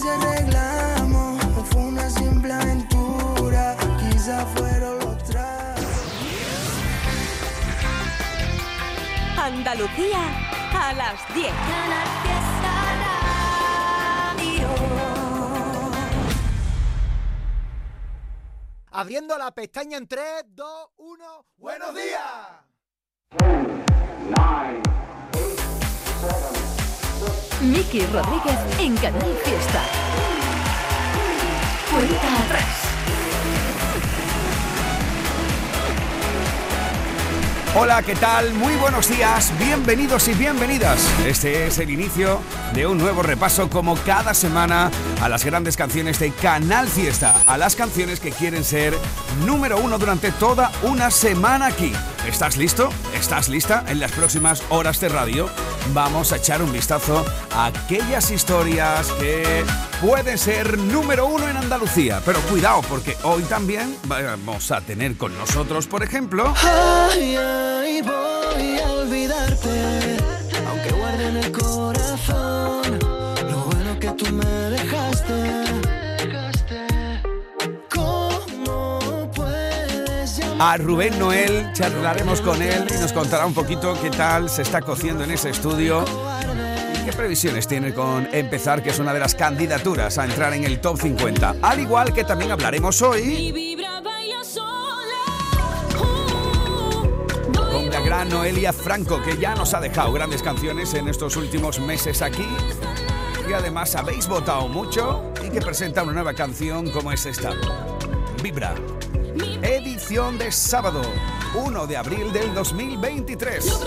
ese reclamo o fue una simple aventura. Quizá fueron los tragos. Andalucía a las 10. Abriendo la pestaña en 3, 2, 1. ¡Buenos días! Miki Rodríguez en Canal Fiesta. Cuenta atrás. Hola, ¿qué tal? Muy buenos días, bienvenidos y bienvenidas. Este es el inicio de un nuevo repaso como cada semana a las grandes canciones de Canal Fiesta, a las canciones que quieren ser número uno durante toda una semana aquí. ¿Estás listo? ¿Estás lista? En las próximas horas de radio vamos a echar un vistazo a aquellas historias que pueden ser número uno en Andalucía. Pero cuidado, porque hoy también vamos a tener con nosotros, por ejemplo... A Rubén Noel charlaremos con él y nos contará un poquito qué tal se está cociendo en ese estudio y qué previsiones tiene con empezar, que es una de las candidaturas a entrar en el top 50. Al igual que también hablaremos hoy con la gran Noelia Franco, que ya nos ha dejado grandes canciones en estos últimos meses aquí. Y además habéis votado mucho y que presenta una nueva canción como es esta. Vibra. Edición de sábado, 1 de abril del 2023.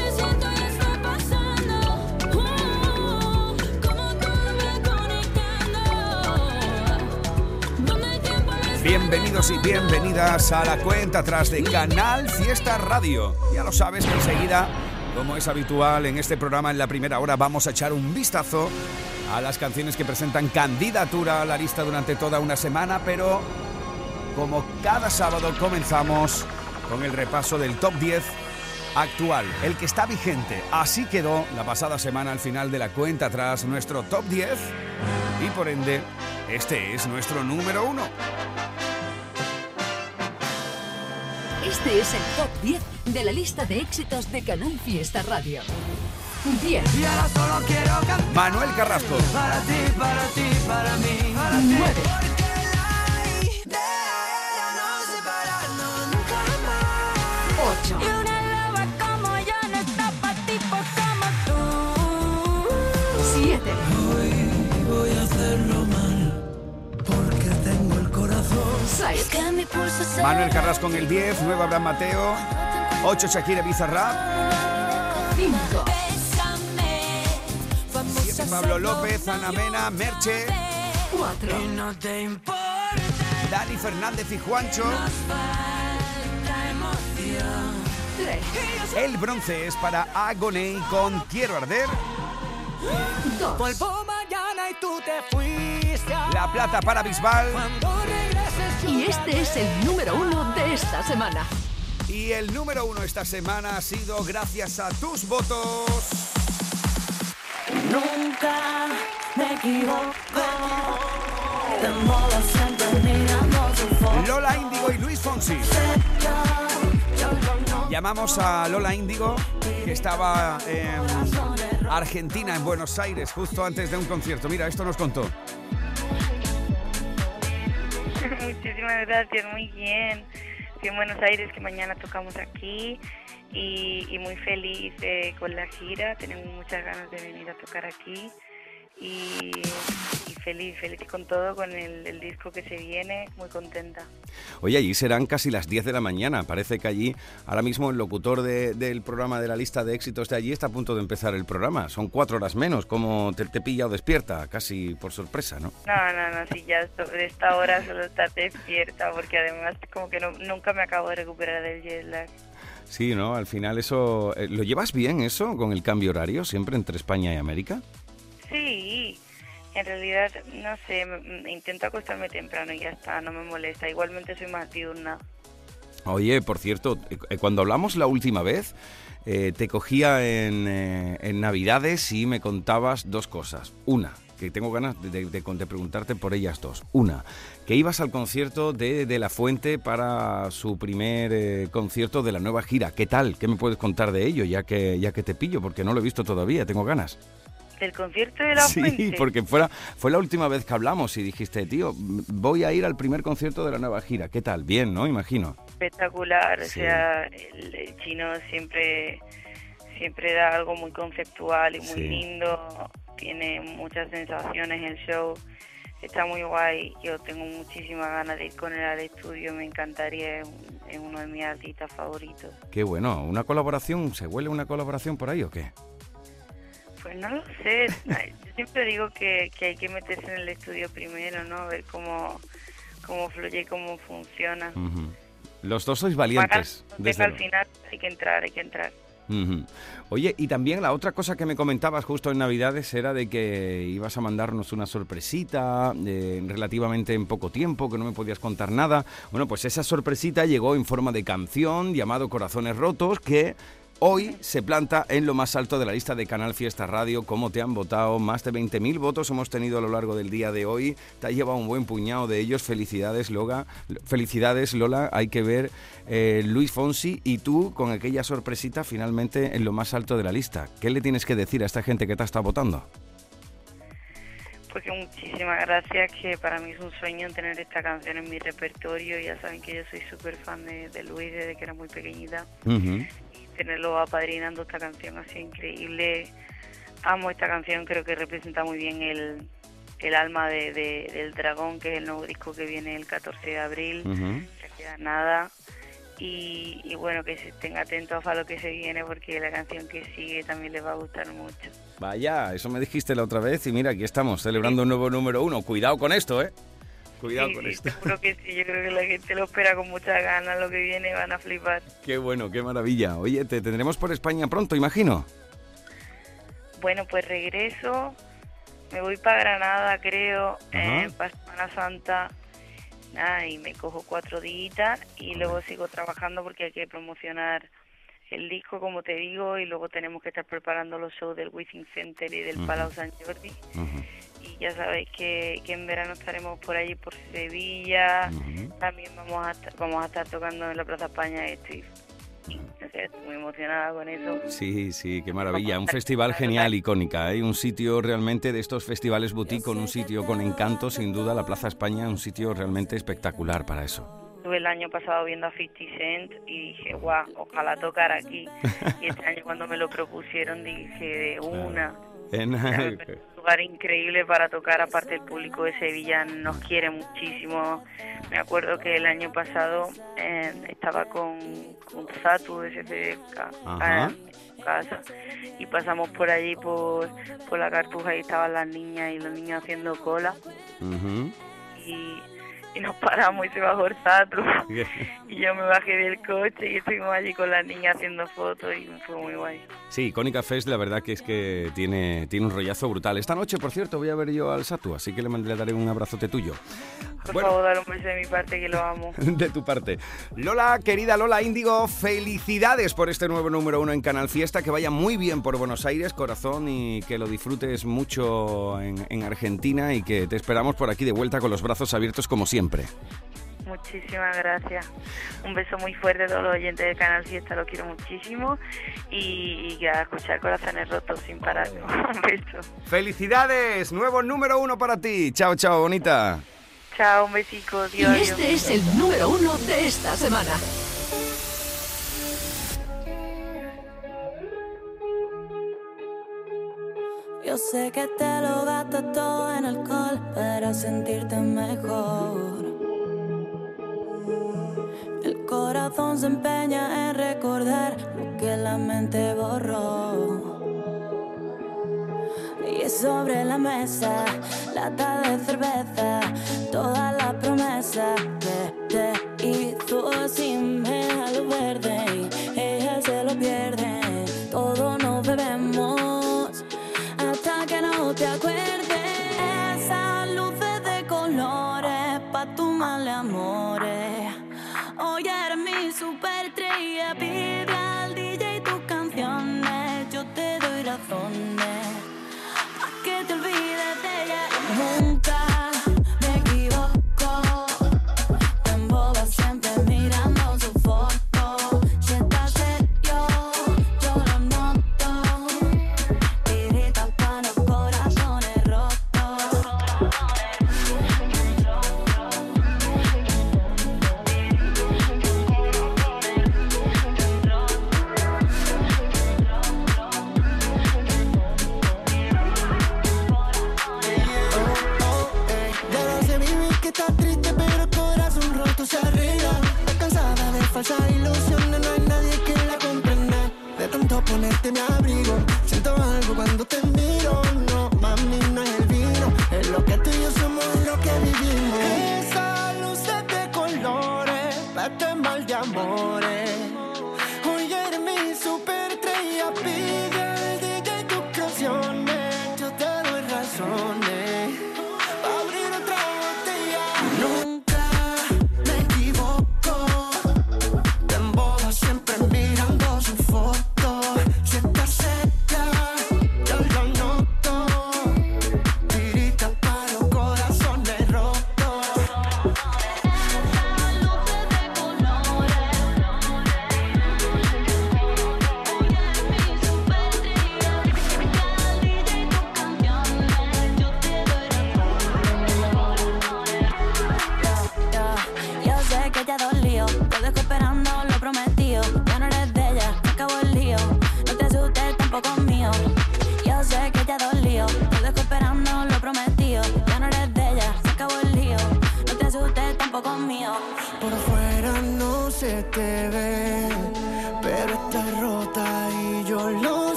Bienvenidos y bienvenidas a la cuenta atrás de Canal Fiesta Radio. Ya lo sabes que enseguida, como es habitual en este programa, en la primera hora vamos a echar un vistazo a las canciones que presentan candidatura a la lista durante toda una semana, pero como cada sábado comenzamos con el repaso del top 10 actual, el que está vigente. Así quedó la pasada semana al final de la cuenta atrás nuestro top 10 y por ende este es nuestro número uno. Este es el top 10 de la lista de éxitos de Canal Fiesta Radio. 10. Y ahora solo quiero cantar Manuel Carrasco, para ti, para ti, para mí. Para ti. 9. Porque Manuel Carrasco en el 10, 9 Abraham Mateo, 8 Shakira Bizarrap, 5. 7 Pablo López, Ana Mena, Merche, 4. no te importa Dani Fernández y Juancho. la emoción. 3. El bronce es para Agoney con Quiero Arder. 2. Vuelvo mañana y tú te fuiste. La plata para Bisbal. Y este es el número 1 de esta semana. Y el número uno esta semana ha sido gracias a tus votos. Nunca me equivoco. Lola Índigo y Luis Fonsi. Llamamos a Lola Índigo, que estaba en Argentina, en Buenos Aires, justo antes de un concierto. Mira, esto nos contó. Muchísimas gracias, muy bien. Estoy en Buenos Aires, que mañana tocamos aquí y, muy feliz eh, con la gira. Tenemos muchas ganas de venir a tocar aquí y, y feliz, feliz con todo, con el, el disco que se viene, muy contenta. Oye, allí serán casi las 10 de la mañana. Parece que allí, ahora mismo, el locutor de- del programa de la lista de éxitos de allí está a punto de empezar el programa. Son cuatro horas menos, como te, te pilla o despierta, casi por sorpresa, ¿no? No, no, no, sí, ya sobre esta hora solo estar despierta, porque además como que no- nunca me acabo de recuperar del jet lag. Sí, ¿no? Al final eso... eh, ¿Lo llevas bien eso con el cambio horario, siempre entre España y América? Sí, en realidad, no sé, intento acostarme temprano y ya está, no me molesta. Igualmente soy más diurna. Oye, por cierto, eh, cuando hablamos la última vez, eh, te cogía en, eh, en Navidades y me contabas dos cosas. Una, que tengo ganas de, de- de preguntarte por ellas dos. Una, que ibas al concierto de, de La Fuente para su primer eh, concierto de la nueva gira. ¿Qué tal? ¿Qué me puedes contar de ello, ya que, ya que te pillo? Porque no lo he visto todavía, tengo ganas. Del concierto de la Sí, Fuente. porque fuera, fue la última vez que hablamos y dijiste, tío, voy a ir al primer concierto de la nueva gira. ¿Qué tal? Bien, ¿no? Imagino. espectacular, Sí. o sea, el, el chino siempre siempre da algo muy conceptual y muy Sí. lindo, tiene muchas sensaciones el show, está muy guay, yo tengo muchísimas ganas de ir con él al estudio, me encantaría, es, es uno de mis artistas favoritos. Qué bueno. ¿Una colaboración? ¿Se huele una colaboración por ahí o qué? Pues no lo sé, yo siempre digo que, que hay que meterse en el estudio primero, ¿no? Ver cómo, cómo fluye y cómo funciona. Los dos sois valientes. Desde al luego. final hay que entrar, hay que entrar. Oye, y también la otra cosa que me comentabas justo en Navidades era de que ibas a mandarnos una sorpresita eh, relativamente en poco tiempo, que no me podías contar nada. Bueno, pues esa sorpresita llegó en forma de canción llamado Corazones Rotos, que hoy se planta en lo más alto de la lista de Canal Fiesta Radio. ¿Cómo te han votado? Más de 20.000 votos hemos tenido a lo largo del día de hoy. Te ha llevado un buen puñado de ellos. Felicidades, Lola. Felicidades, Lola. Hay que ver eh, Luis Fonsi y tú con aquella sorpresita finalmente en lo más alto de la lista. ¿Qué le tienes que decir a esta gente que te está votando? Porque muchísimas gracias, que para mí es un sueño tener esta canción en mi repertorio. Ya saben que yo soy súper fan de, de Luis desde que era muy pequeñita. Y tenerlo apadrinando esta canción sido increíble. Amo esta canción, creo que representa muy bien el, el alma de, de- del dragón, que es el nuevo disco que viene el 14 de abril. Ujú. Ya queda nada. Y, y bueno, que se estén atentos a lo que se viene, porque la canción que sigue también les va a gustar mucho. Vaya, eso me dijiste la otra vez y mira, aquí estamos celebrando un nuevo número uno. Cuidado con esto, ¿eh? Cuidado Sí, con esto. Seguro que sí, yo creo que la gente lo espera con muchas ganas, lo que viene van a flipar. Qué bueno, qué maravilla. Oye, te tendremos por España pronto, imagino. Bueno, pues regreso, me voy para Granada, creo, eh, para Semana Santa, nada, y me cojo cuatro días y luego sigo trabajando porque hay que promocionar el disco, como te digo, y luego tenemos que estar preparando los shows del Within Center y del Ujú. Palau San Jordi. Ujú, Y ya sabéis que, que en verano estaremos por allí, por Sevilla. ujú. También vamos a, estar, vamos a estar tocando en la Plaza España estoy, estoy muy emocionada con eso. Sí, sí, qué maravilla. Un festival genial, icónica. Hay un sitio realmente de estos festivales boutique con un sitio con encanto, sin duda. La Plaza España, un sitio realmente espectacular para eso. Estuve el año pasado viendo a 50 Cent y dije, guau, ojalá tocar aquí. Y este año cuando me lo propusieron dije, de una. En- un lugar increíble para tocar, aparte el público de Sevilla nos quiere muchísimo. Me acuerdo que el año pasado eh, estaba con, con Zatu de Ajá. en su casa y pasamos por allí por, por la cartuja y estaban las niñas y los niños haciendo cola y, y nos paramos y se bajó el Zatu y yo me bajé del coche y estuvimos allí con las niñas haciendo fotos y fue muy guay. Sí, Icónica Fest, la verdad que es que tiene, tiene un rollazo brutal. Esta noche, por cierto, voy a ver yo al Satu, así que le, le daré un abrazote tuyo. Por Bueno. favor, dale un beso de mi parte que lo amo. de tu parte. Lola, querida Lola Índigo, felicidades por este nuevo número uno en Canal Fiesta, que vaya muy bien por Buenos Aires, corazón, y que lo disfrutes mucho en, en Argentina y que te esperamos por aquí de vuelta con los brazos abiertos como siempre. Muchísimas gracias. Un beso muy fuerte a todos los oyentes del canal Fiesta, lo quiero muchísimo. Y, y a escuchar corazones rotos sin parar. Un beso. ¡Felicidades! Nuevo número uno para ti. Chao, chao, bonita. Chao, un besico. Y Dios, adiós. este es el número uno de esta semana. Yo sé que te lo gastas todo en alcohol para sentirte mejor. El corazón se empeña en recordar lo que la mente borró. Y sobre la mesa, lata de cerveza, toda la promesa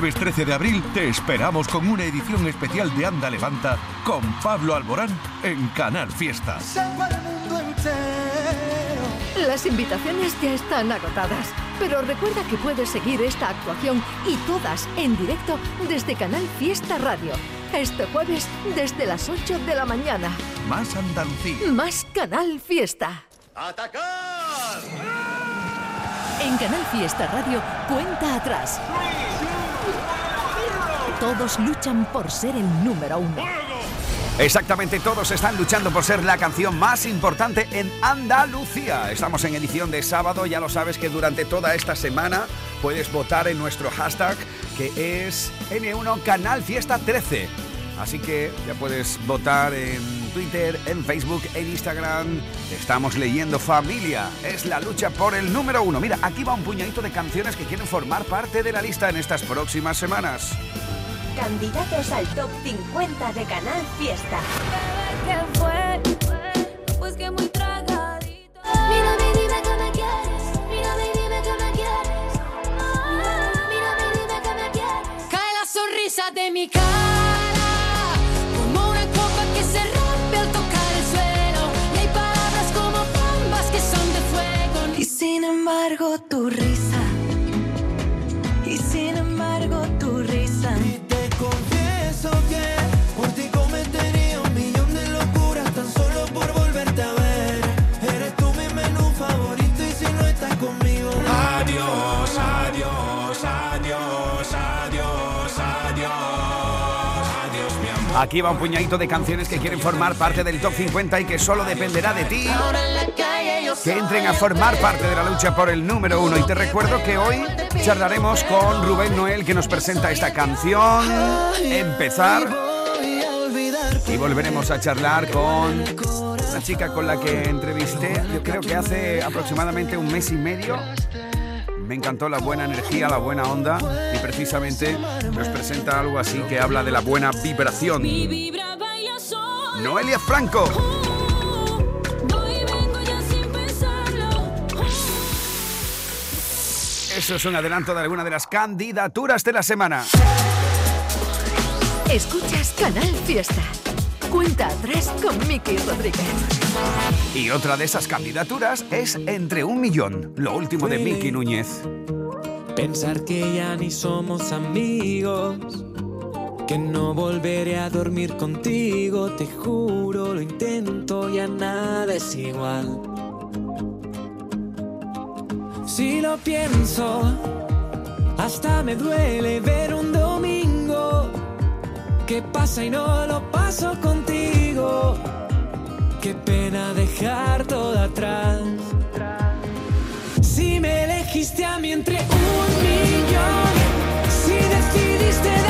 jueves 13 de abril te esperamos con una edición especial de Anda Levanta con Pablo Alborán en Canal Fiesta. Las invitaciones ya están agotadas, pero recuerda que puedes seguir esta actuación y todas en directo desde Canal Fiesta Radio. Este jueves desde las 8 de la mañana. Más Andalucía. Más Canal Fiesta. ¡Atacar! En Canal Fiesta Radio, cuenta atrás. Todos luchan por ser el número uno. Exactamente, todos están luchando por ser la canción más importante en Andalucía. Estamos en edición de sábado, ya lo sabes que durante toda esta semana puedes votar en nuestro hashtag que es N1 Canal Fiesta 13. Así que ya puedes votar en Twitter, en Facebook, en Instagram. Estamos leyendo familia. Es la lucha por el número uno. Mira, aquí va un puñadito de canciones que quieren formar parte de la lista en estas próximas semanas. Candidatos al top 50 de Canal Fiesta. ¿Qué fue? Pues que muy tragadito. Mírame y dime que me quieres. Mírame y dime que me quieres. Mírame y dime que me quieres. Cae la sonrisa de mi cara, como una copa que se rompe al tocar el suelo. Y hay palabras como bombas que son de fuego. Y sin embargo tu Aquí va un puñadito de canciones que quieren formar parte del top 50 y que solo dependerá de ti que entren a formar parte de la lucha por el número uno. Y te recuerdo que hoy charlaremos con Rubén Noel que nos presenta esta canción, Empezar. Y volveremos a charlar con una chica con la que entrevisté, yo creo que hace aproximadamente un mes y medio. Me encantó la buena energía, la buena onda y precisamente nos presenta algo así que habla de la buena vibración. Noelia Franco. Sin pensarlo. Eso es un adelanto de alguna de las candidaturas de la semana. Escuchas Canal Fiesta. Cuenta atrás con Miki Rodríguez. Y otra de esas candidaturas es Entre un Millón, lo último de Miki Núñez. Pensar que ya ni somos amigos, que no volveré a dormir contigo, te juro, lo intento, ya nada es igual. Si lo pienso, hasta me duele ver un domingo que pasa y no lo contigo. Qué pena dejar todo atrás. Si me elegiste a mí entre un millón, si decidiste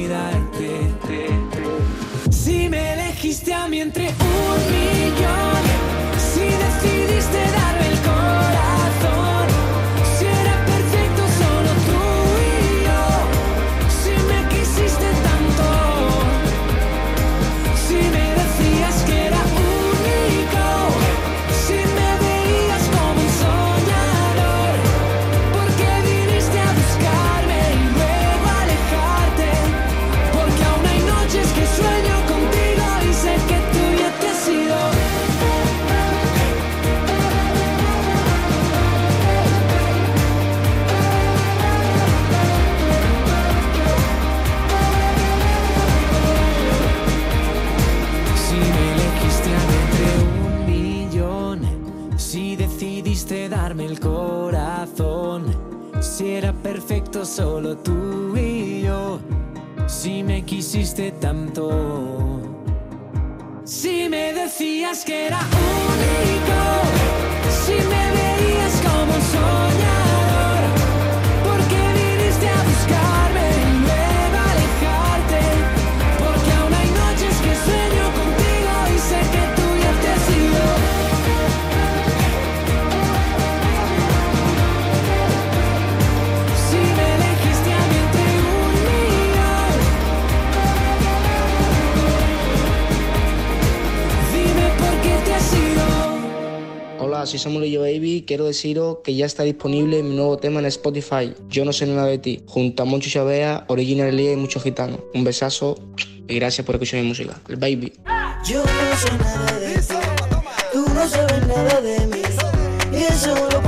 Mí entre un solo tú y yo, si me quisiste tanto, si me decías que era único, si me veías como un Hola, soy Samuel yo Baby. Quiero deciros que ya está disponible mi nuevo tema en Spotify. Yo no sé nada de ti. Junto a Moncho Chavea, Original Lee y muchos gitanos. Un besazo y gracias por escuchar mi música. El Baby. Yo no sé nada de ti, tú no sabes nada de mí. Y eso lo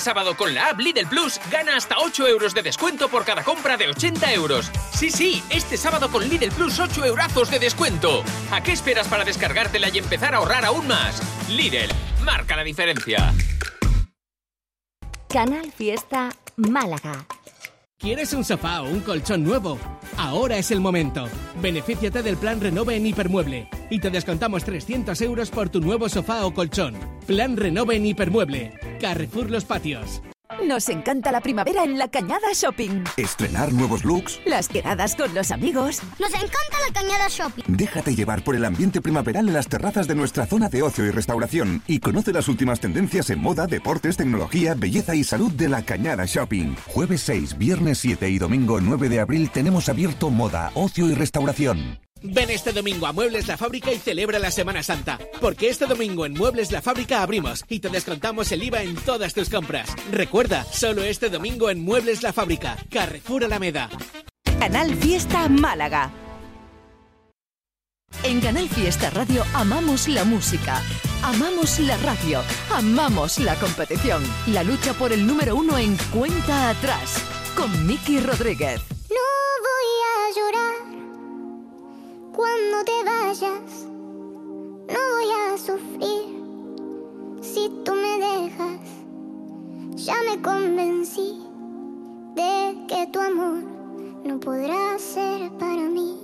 este sábado con la app Lidl Plus gana hasta 8 euros de descuento por cada compra de 80 euros. Sí, sí, este sábado con Lidl Plus 8 eurazos de descuento. ¿A qué esperas para descargártela y empezar a ahorrar aún más? Lidl, marca la diferencia. Canal Fiesta Málaga. ¿Quieres un sofá o un colchón nuevo? Ahora es el momento. Benefíciate del plan Renove en Hipermueble y te descontamos 300 euros por tu nuevo sofá o colchón. Plan Renove en Hipermueble. Carrefour Los Patios. Nos encanta la primavera en la Cañada Shopping. Estrenar nuevos looks. Las quedadas con los amigos. Nos encanta la Cañada Shopping. Déjate llevar por el ambiente primaveral en las terrazas de nuestra zona de ocio y restauración y conoce las últimas tendencias en moda, deportes, tecnología, belleza y salud de la Cañada Shopping. Jueves 6, viernes 7 y domingo 9 de abril tenemos abierto moda, ocio y restauración. Ven este domingo a Muebles La Fábrica y celebra la Semana Santa, porque este domingo en Muebles La Fábrica abrimos y te descontamos el IVA en todas tus compras. Recuerda, solo este domingo en Muebles La Fábrica, Carrefour Alameda. Canal Fiesta Málaga. En Canal Fiesta Radio amamos la música, amamos la radio, amamos la competición. La lucha por el número uno en Cuenta Atrás, con Miki Rodríguez. No voy a llorar cuando te vayas, no voy a sufrir. Si tú me dejas, ya me convencí de que tu amor no podrá ser para mí.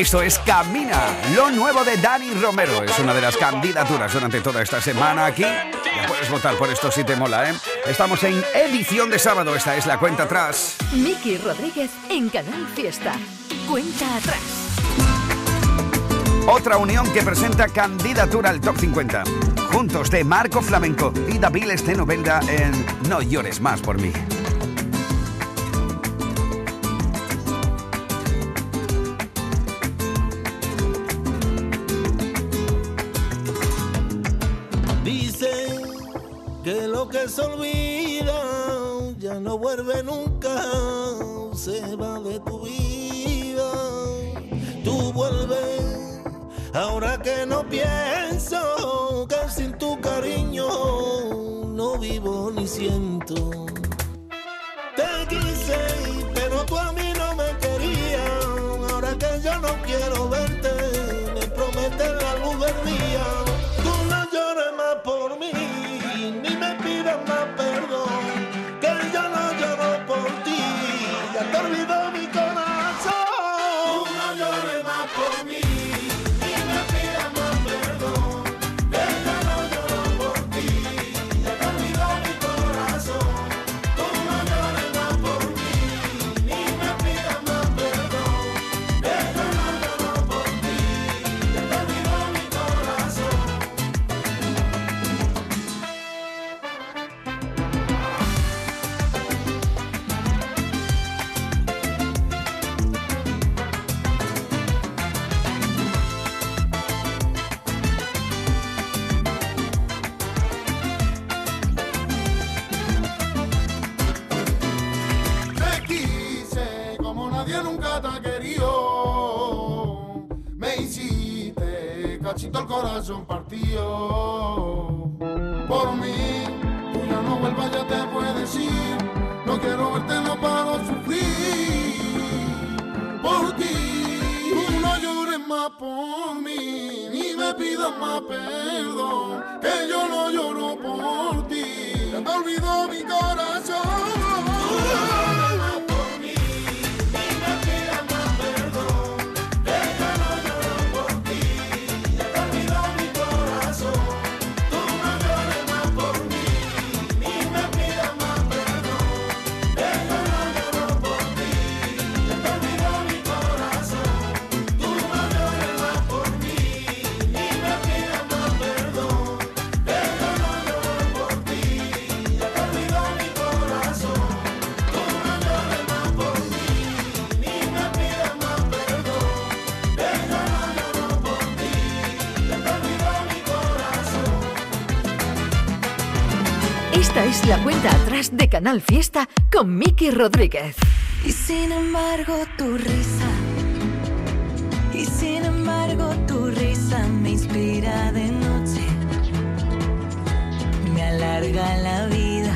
Esto es Camina, lo nuevo de Dani Romero. Es una de las candidaturas durante toda esta semana aquí. Ya puedes votar por esto si te mola, ¿eh? Estamos en edición de sábado. Esta es la cuenta atrás. Miki Rodríguez en Canal Fiesta. Cuenta atrás. Otra unión que presenta candidatura al Top 50. Juntos de Marco Flamenco y David Estenovelda en No llores más por mí. se olvida, ya no vuelve nunca, se va de tu vida. Tú vuelves, ahora que no pienso, que sin tu cariño no vivo ni siento. Te quise, pero tú a mí no me querías, ahora que yo no quiero ver. Por mí, ni me pidas más perdón, que yo no lloro por ti. Ya te olvidó mi corazón. La cuenta atrás de Canal Fiesta con Miki Rodríguez. Y sin embargo tu risa, y sin embargo tu risa me inspira de noche, me alarga la vida.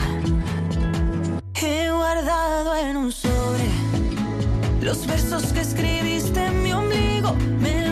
He guardado en un sobre los versos que escribiste en mi ombligo, me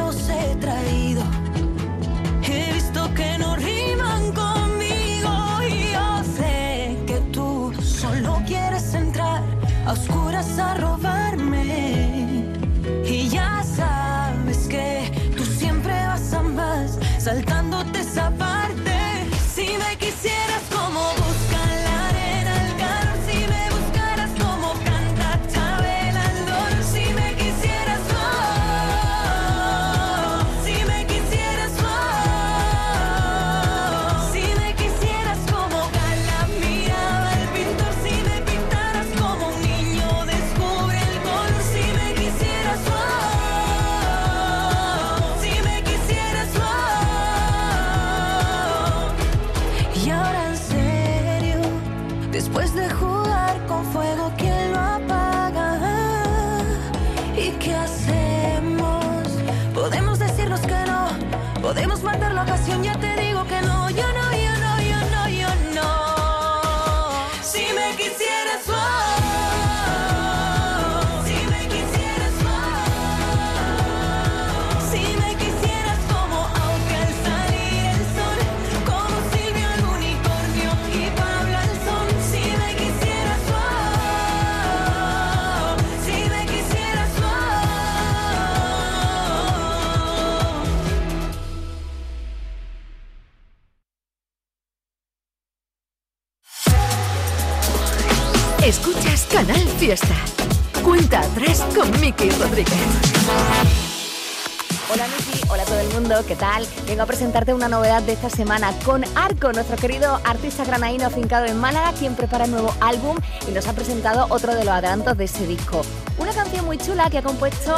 ¿qué tal? Vengo a presentarte una novedad de esta semana con Arco, nuestro querido artista granaíno afincado en Málaga, quien prepara un nuevo álbum y nos ha presentado otro de los adelantos de ese disco. Una canción muy chula que ha compuesto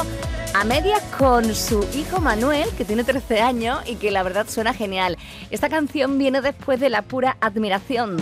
a medias con su hijo Manuel, que tiene 13 años y que la verdad suena genial. Esta canción viene después de la pura admiración.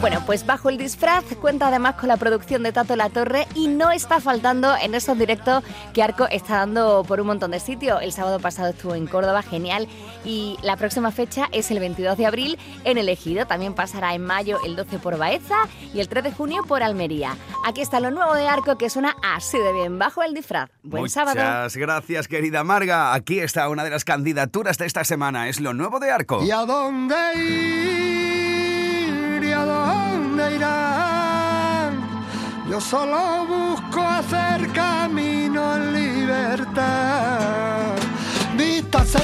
Bueno, pues bajo el disfraz cuenta además con la producción de Tato La Torre y no está faltando en esos directos que Arco está dando por un montón de sitios. El sábado pasado estuvo en Córdoba, genial, y la próxima fecha es el 22 de abril en El Ejido. También pasará en mayo el 12 por Baeza y el 3 de junio por Almería. Aquí está lo nuevo de Arco que suena así de bien, bajo el disfraz. Buen Muchas sábado. gracias, querida Marga. Aquí está una de las candidaturas de esta semana. Es lo nuevo de Arco. ¿Y a dónde ir? ¿Y a dónde irán? Yo solo busco hacer camino en libertad.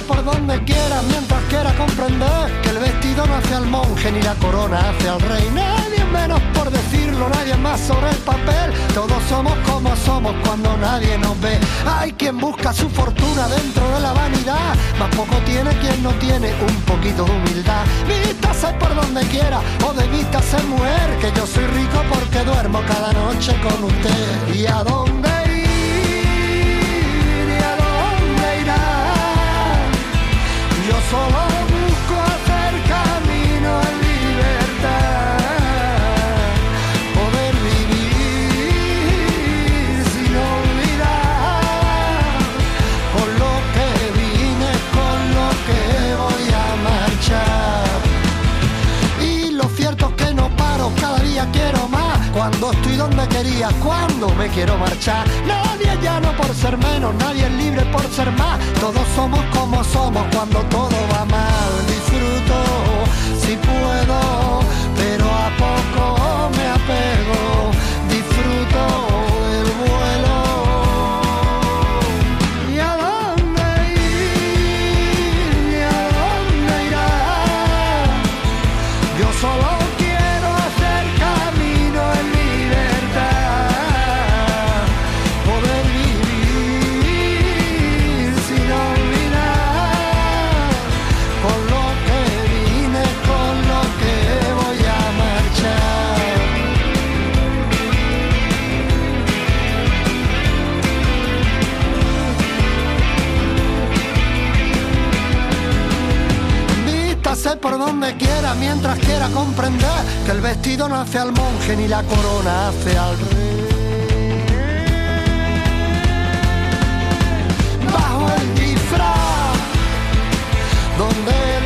Por donde quiera mientras quiera comprender que el vestido no hace al monje ni la corona hace al rey. Nadie menos por decirlo, nadie más sobre el papel. Todos somos como somos cuando nadie nos ve. Hay quien busca su fortuna dentro de la vanidad, más poco tiene quien no tiene un poquito de humildad. Vístase por donde quiera o de vístase mujer, que yo soy rico porque duermo cada noche con usted. ¿Y a dónde Yo solo cuando estoy donde quería, cuando me quiero marchar. Nadie es llano por ser menos, nadie es libre por ser más. Todos somos como somos cuando todo va mal. Disfruto si puedo, pero a poco me apego comprender que el vestido no hace al monje ni la corona hace al rey. Bajo el disfraz, donde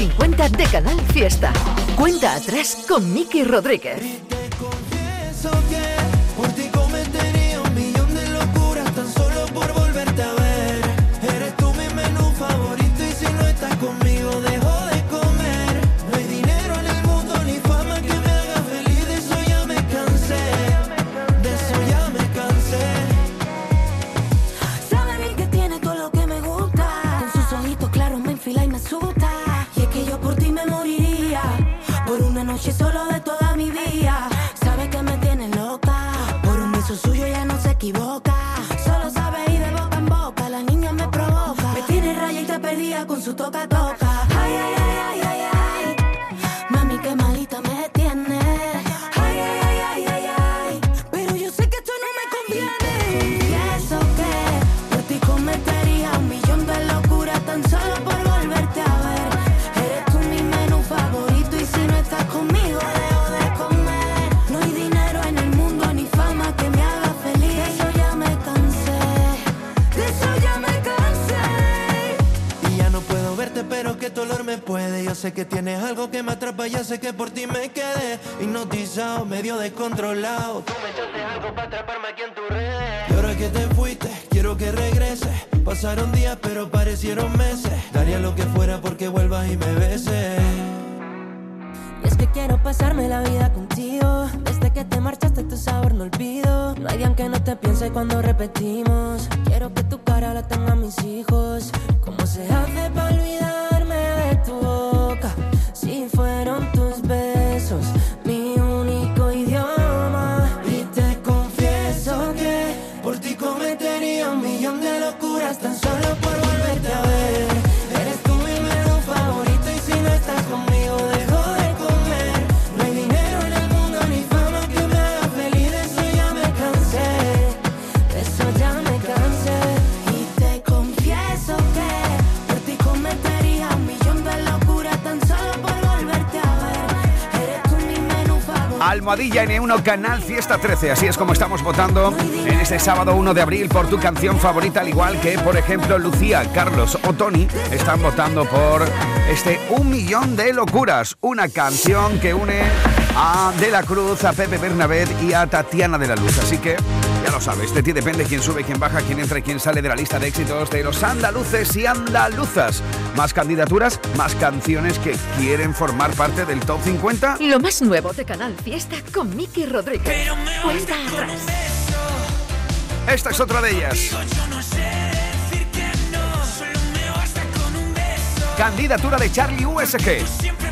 50 de Canal Fiesta. Cuenta atrás con Miki Rodríguez. medio descontrolado. Tú me echaste algo para atraparme aquí en tu red. Y ahora que te fuiste, quiero que regreses. Pasaron días, pero parecieron meses. Daría lo que fuera porque vuelvas y me beses. Y es que quiero pasarme la vida Canal Fiesta 13. Así es como estamos votando en este sábado 1 de abril por tu canción favorita, al igual que, por ejemplo, Lucía, Carlos o Tony están votando por este Un Millón de Locuras, una canción que une a De la Cruz, a Pepe Bernabé y a Tatiana de la Luz. Así que sabes. De ti depende quién sube, quién baja, quién entra y quién sale de la lista de éxitos de los andaluces y andaluzas. Más candidaturas, más canciones que quieren formar parte del top 50. Lo más nuevo de Canal Fiesta con Miki Rodríguez. Pero atrás. Esta es otra de ellas. Candidatura de Charlie USG.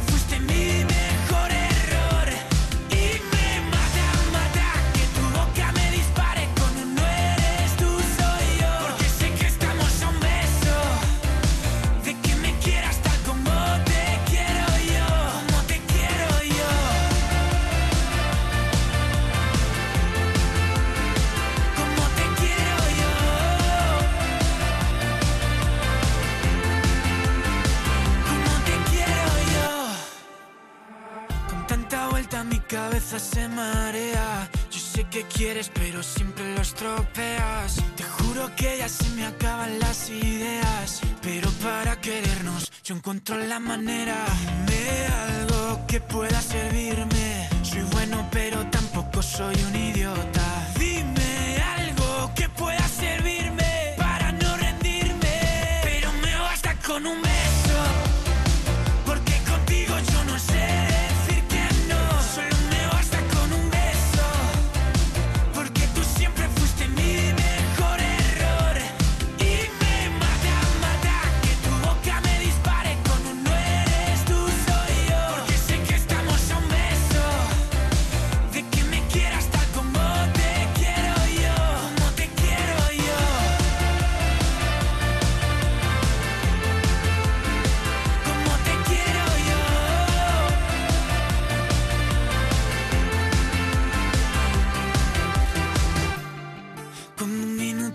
Yo sé que quieres, pero siempre lo estropeas. Te juro que ya se me acaban las ideas. Pero para querernos, yo encuentro la manera. Dime algo que pueda servirme. Soy bueno, pero tampoco soy un idiota. Dime algo que pueda servirme para no rendirme. Pero me basta con un beso.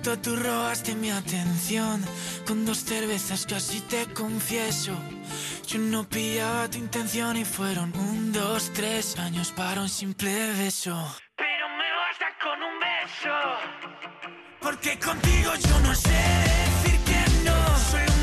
Un minuto tú robaste mi atención. Con dos cervezas casi te confieso. Yo no pillaba tu intención y fueron un, dos, tres años para un simple beso. Pero me basta con un beso. Porque contigo yo no sé decir que no. Solo me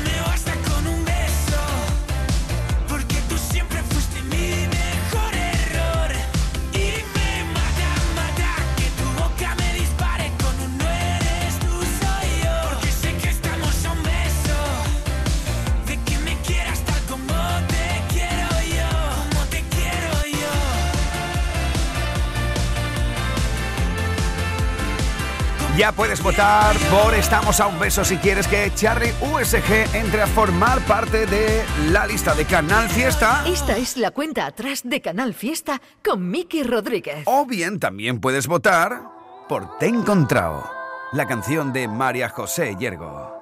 Ya puedes votar por Estamos a un beso si quieres que Charlie USG entre a formar parte de la lista de Canal Fiesta. Esta es la cuenta atrás de Canal Fiesta con Miki Rodríguez. O bien también puedes votar por Te he encontrado, la canción de María José Yergo.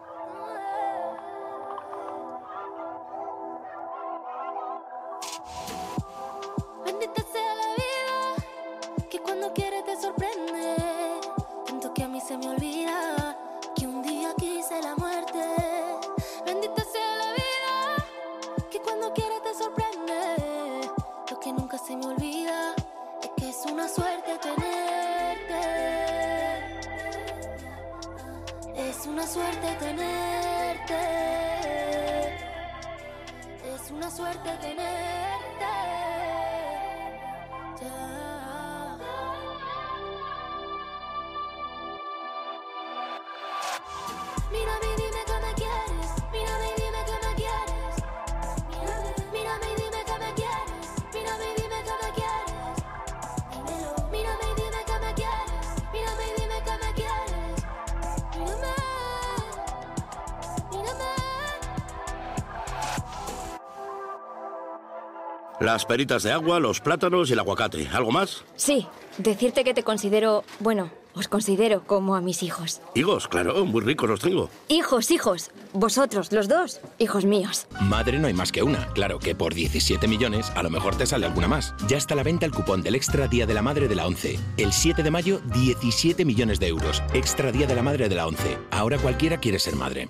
Las peritas de agua, los plátanos y el aguacate. ¿Algo más? Sí, decirte que te considero, bueno, os considero como a mis hijos. Higos, claro, muy ricos los tengo. Hijos, hijos, vosotros, los dos, hijos míos. Madre no hay más que una. Claro que por 17 millones a lo mejor te sale alguna más. Ya está a la venta el cupón del Extra Día de la Madre de la 11. El 7 de mayo, 17 millones de euros. Extra Día de la Madre de la 11. Ahora cualquiera quiere ser madre.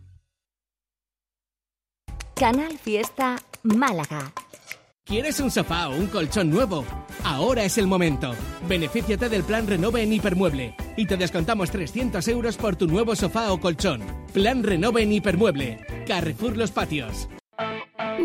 Canal Fiesta Málaga. ¿Quieres un sofá o un colchón nuevo? Ahora es el momento. Benefíciate del plan Renove en Hipermueble y te descontamos 300 euros por tu nuevo sofá o colchón. Plan Renove en Hipermueble. Carrefour Los Patios.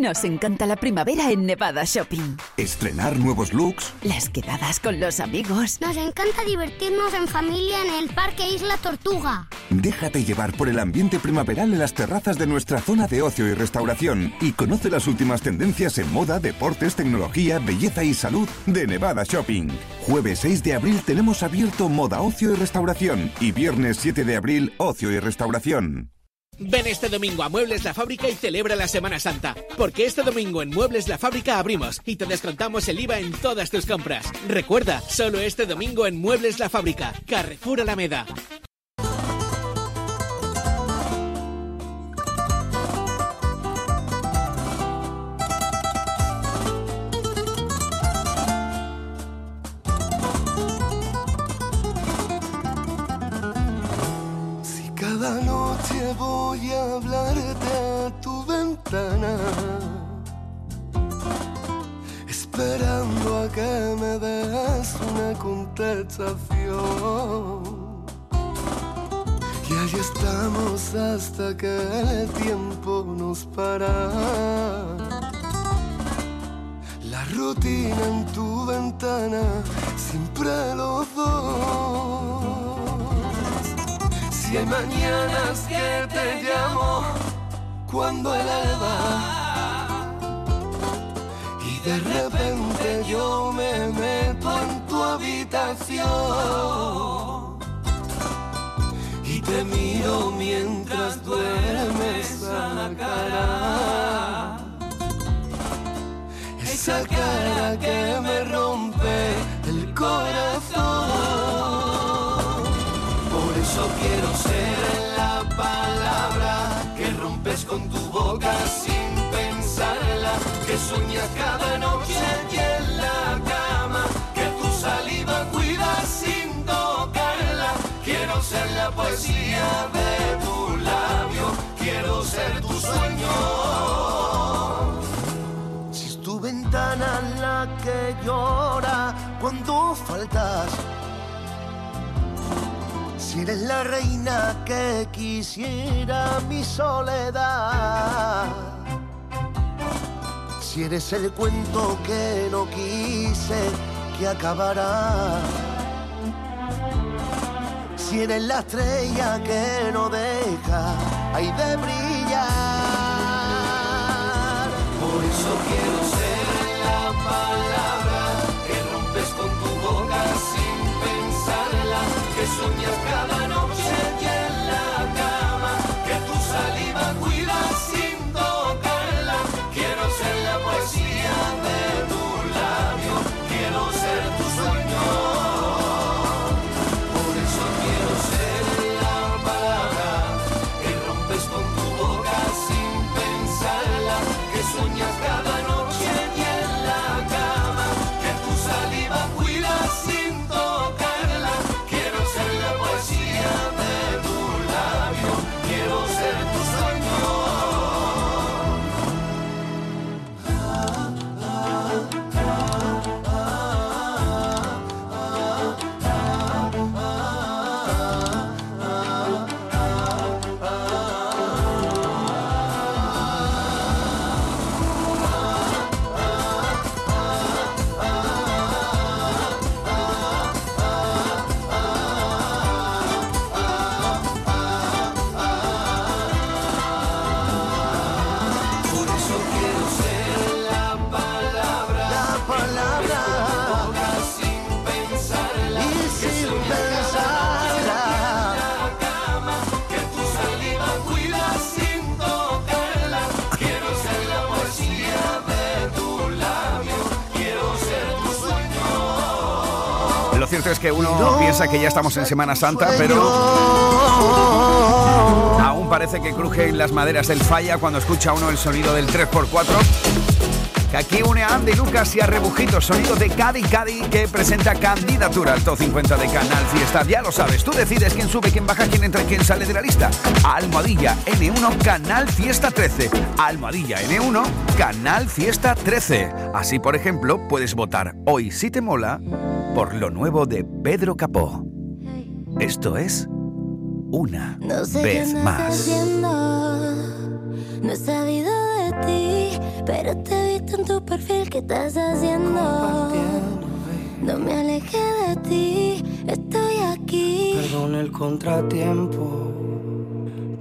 Nos encanta la primavera en Nevada Shopping. Estrenar nuevos looks, Las quedadas con los amigos. Nos encanta divertirnos en familia en el Parque Isla Tortuga. Déjate llevar por el ambiente primaveral en las terrazas de nuestra zona de ocio y restauración y conoce las últimas tendencias en moda, deportes, tecnología, belleza y salud de Nevada Shopping. Jueves 6 de abril tenemos abierto Moda, Ocio y Restauración y viernes 7 de abril Ocio y Restauración. Ven este domingo a Muebles La Fábrica y celebra la Semana Santa. Porque este domingo en Muebles La Fábrica abrimos y te descontamos el IVA en todas tus compras. Recuerda, solo este domingo en Muebles La Fábrica, Carrefour Alameda. Una contestación. Y ahí estamos hasta que el tiempo nos para. La rutina en tu ventana, siempre los dos. Si hay mañanas que te llamo cuando el alba y de repente yo me meto en tu habitación y te miro mientras duermes a cara. Esa cara que me rompe el corazón. Por eso quiero ser la palabra que rompes con tu boca sin pensarla, que sueñas cada noche poesía de tu labio, quiero ser tu sueño. Si es tu ventana la que llora cuando faltas. Si eres la reina que quisiera mi soledad. Si eres el cuento que no quise que acabará. Si eres la estrella que no deja ahí de brillar. Por eso quiero ser la palabra que rompes con tu boca sin pensarla, que sueñas cada cierto es que uno piensa que ya estamos en Semana Santa, pero aún parece que crujen las maderas del falla cuando escucha uno el sonido del 3x4. Que aquí une a Andy Lucas y a Rebujito, sonido de Cadi Cadi que presenta candidatura al Top 50 de Canal Fiesta. Ya lo sabes, tú decides quién sube, quién baja, quién entra y quién sale de la lista. Almohadilla N1 Canal Fiesta 13. Almohadilla N1 Canal Fiesta 13. Así, por ejemplo, puedes votar hoy si te mola por lo nuevo de Pedro Capó. Esto es una No sé vez qué más. haciendo, no he sabido de ti, pero te he visto en tu perfil que estás haciendo. No me alejé de ti, estoy aquí. Perdón el contratiempo.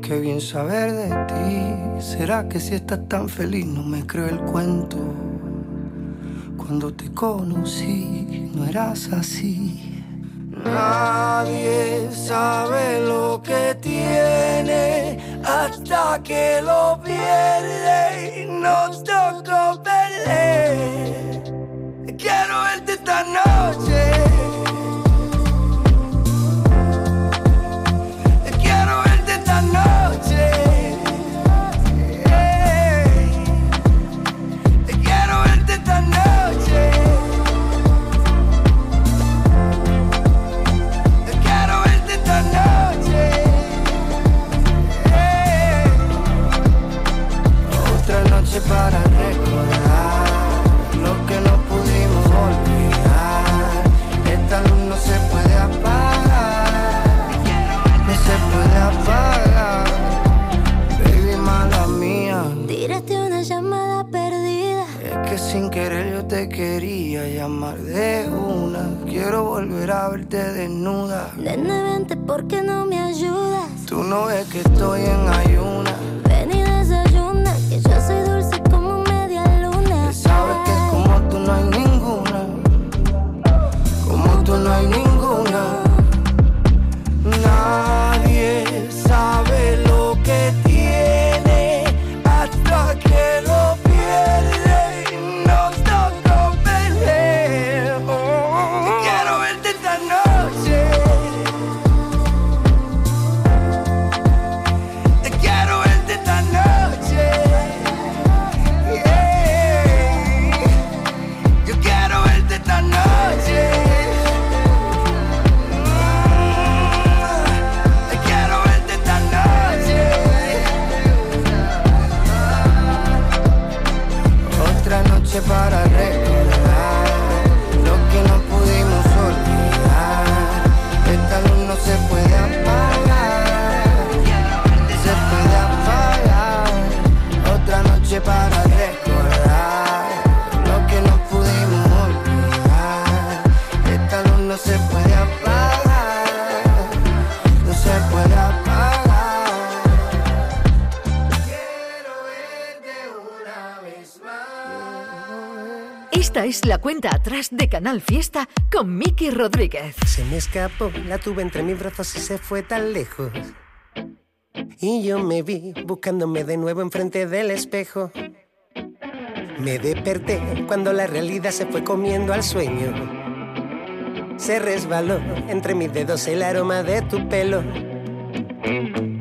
Qué bien saber de ti. ¿Será que si estás tan feliz no me creo el cuento? Cuando te conocí no eras así. Nadie sabe lo que tiene hasta que lo pierde y nos tocó perder. Quiero verte esta noche. Es la cuenta atrás de Canal Fiesta con Miki Rodríguez. Se me escapó, la tuve entre mis brazos y se fue tan lejos. Y yo me vi buscándome de nuevo enfrente del espejo. Me desperté cuando la realidad se fue comiendo al sueño. Se resbaló entre mis dedos el aroma de tu pelo.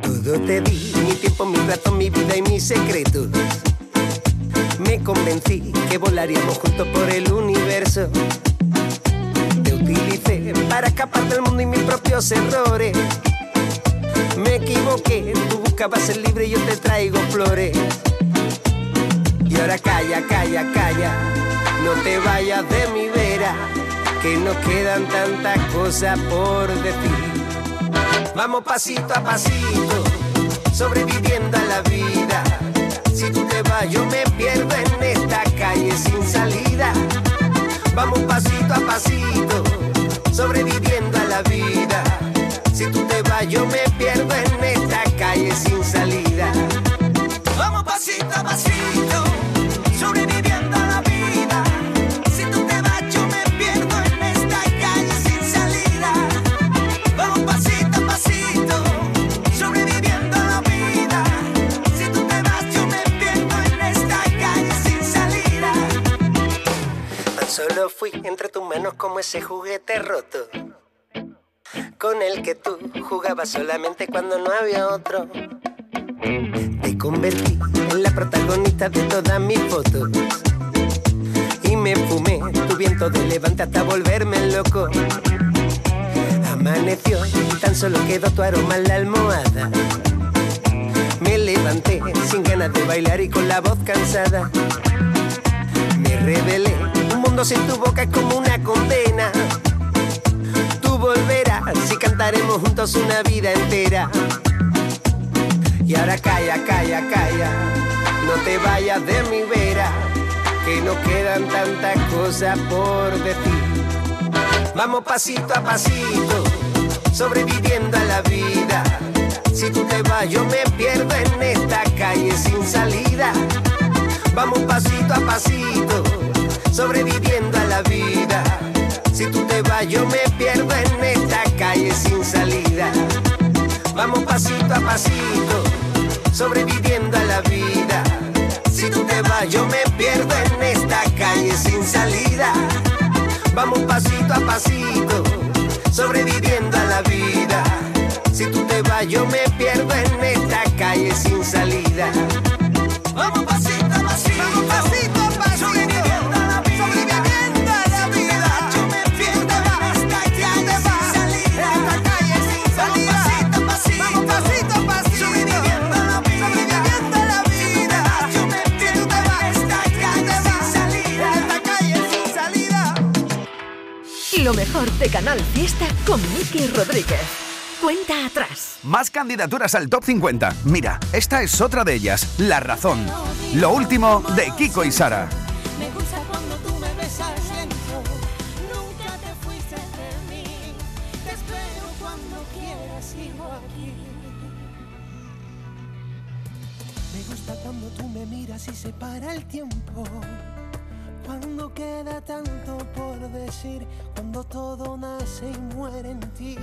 Todo te di, mi tiempo, mi rato, mi vida y mis secretos. Me convencí que volaríamos juntos por el universo. Te utilicé para escapar del mundo y mis propios errores. Me equivoqué, tú buscabas ser libre y yo te traigo flores. Y ahora calla, calla, calla, no te vayas de mi vera, que nos quedan tantas cosas por decir. Vamos pasito a pasito, sobreviviendo a la vida. Si tú te vas, yo me pierdo en esta calle sin salida. Vamos pasito a pasito, sobreviviendo a la vida. Si tú te vas, yo me pierdo en esta entre tus manos como ese juguete roto. Con el que tú jugabas solamente cuando no había otro. Te convertí en la protagonista de todas mis fotos. Y me fumé tu viento de levante hasta volverme loco. Amaneció tan solo quedó tu aroma en la almohada. Me levanté sin ganas de bailar y con la voz cansada. Me rebelé, mundo sin tu boca es como una condena. Tú volverás y cantaremos juntos una vida entera. Y ahora calla, calla, calla, no te vayas de mi vera, que nos quedan tantas cosas por decir. Vamos pasito a pasito, sobreviviendo a la vida. Si tú te vas, yo me pierdo en esta calle sin salida. Vamos pasito a pasito, sobreviviendo a la vida. Si tú te vas, yo me pierdo en esta calle sin salida. Vamos pasito a pasito, sobreviviendo a la vida. Si tú te vas, yo me pierdo en esta calle sin salida. Vamos pasito a pasito, sobreviviendo a la vida. Si tú te vas, yo me pierdo en esta calle sin salida. Vamos pasito de Canal Fiesta con Miki Rodríguez. Cuenta atrás. Más candidaturas al top 50. Mira, esta es otra de ellas, La Razón. Lo último de Kiko y Sara. Me gusta cuando tú me besas lento. Nunca te fuiste de mí. Te espero cuando quieras, sigo aquí. Me gusta cuando tú me miras y se para el tiempo. Cuando queda tanto por decir, cuando todo nace y muere en ti.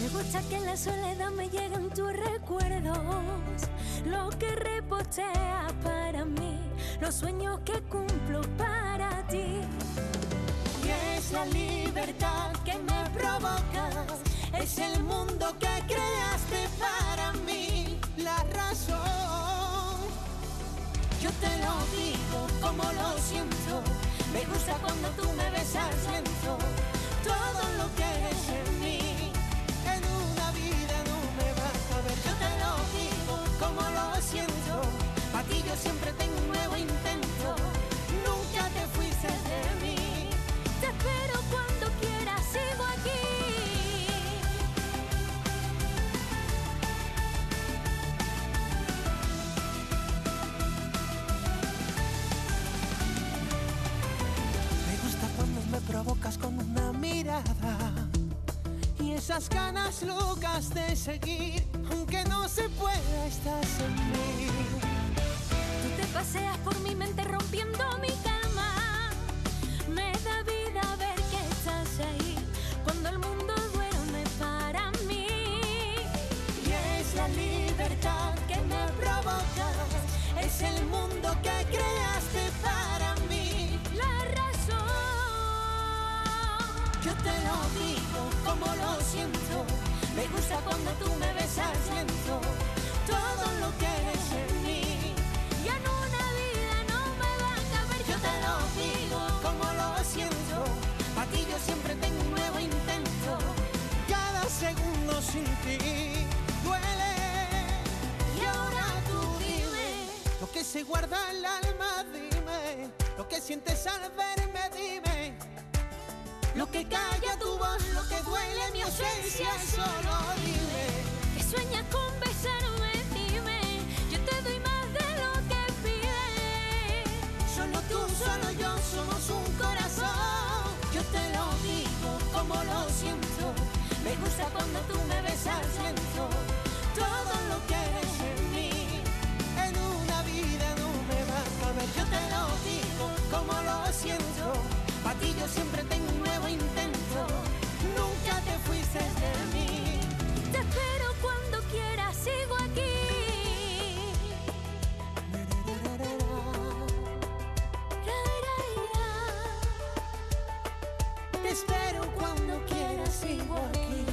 Me gusta que en la soledad me lleguen tus recuerdos, lo que reposteas para mí, los sueños que cumplo para ti. Y es la libertad que me provocas. Es el mundo que creaste para Yo te lo digo como lo siento. Me gusta cuando tú me besas lento. Todo lo que eres en mí. En una vida no me vas a. Yo te lo digo como lo siento. Para ti yo siempre con una mirada. Y esas ganas locas de seguir, aunque no se pueda, estás en mí. Tú te paseas por mi mente rompiendo mi cama. Me da vida ver que estás ahí. Cuando el mundo duerme para mí. Y es la libertad que me provocas. Es el mundo que creaste para lo digo como lo siento. Me gusta cuando tú me besas lento. Todo lo que eres en mí. Y en una vida no me van a ver. Yo te lo digo como lo siento. Para ti yo siempre tengo un nuevo intento. Cada segundo sin ti duele. Y ahora tú dime. Lo que se guarda el alma, dime. Lo que sientes al verme, dime. Lo que calla tu voz, lo que duele mi ausencia, solo dime. Que sueñas con besarme, dime. Yo te doy más de lo que pides. Solo tú, solo yo somos un corazón. Yo te lo digo como lo siento. Me gusta cuando tú me besas lento. Ti yo siempre tengo un nuevo intento. Nunca te fuiste de mí. Te espero cuando quieras, sigo aquí. Te espero cuando quieras, sigo aquí.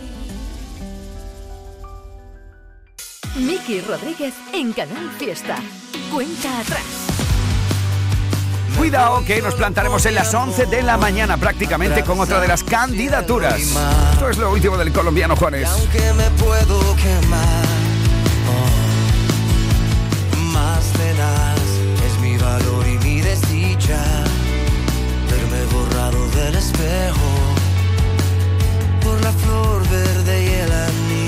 Miki Rodríguez en Canal Fiesta. Cuenta atrás. Cuidado que nos plantaremos en las 11 de la mañana prácticamente con otra de las candidaturas. Esto es lo último del colombiano Juanes. aunque me puedo quemar, oh, más tenaz es mi valor y mi desdicha. Verme borrado del espejo por la flor verde y el anís.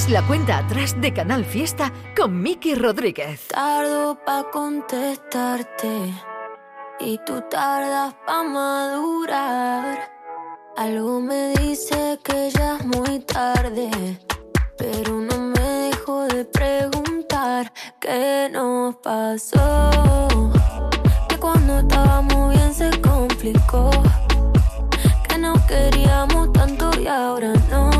Es la cuenta atrás de Canal Fiesta con Miki Rodríguez. Tardo pa' contestarte y tú tardas pa' madurar. Algo me dice que ya es muy tarde, pero no me dejo de preguntar qué nos pasó. Que cuando estábamos bien se complicó, que no queríamos tanto y ahora no.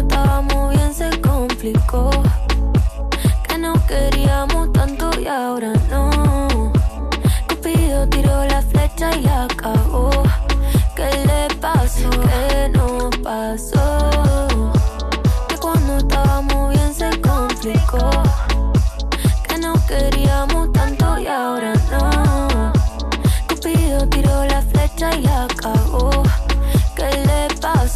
Estábamos bien se complicó. Que no queríamos tanto y ahora no. Cupido tiró la flecha y acabó. ¿Qué le pasó? ¿Qué nos pasó? Que cuando estábamos bien se complicó. Que no queríamos tanto y ahora no. Cupido tiró la flecha y acabó.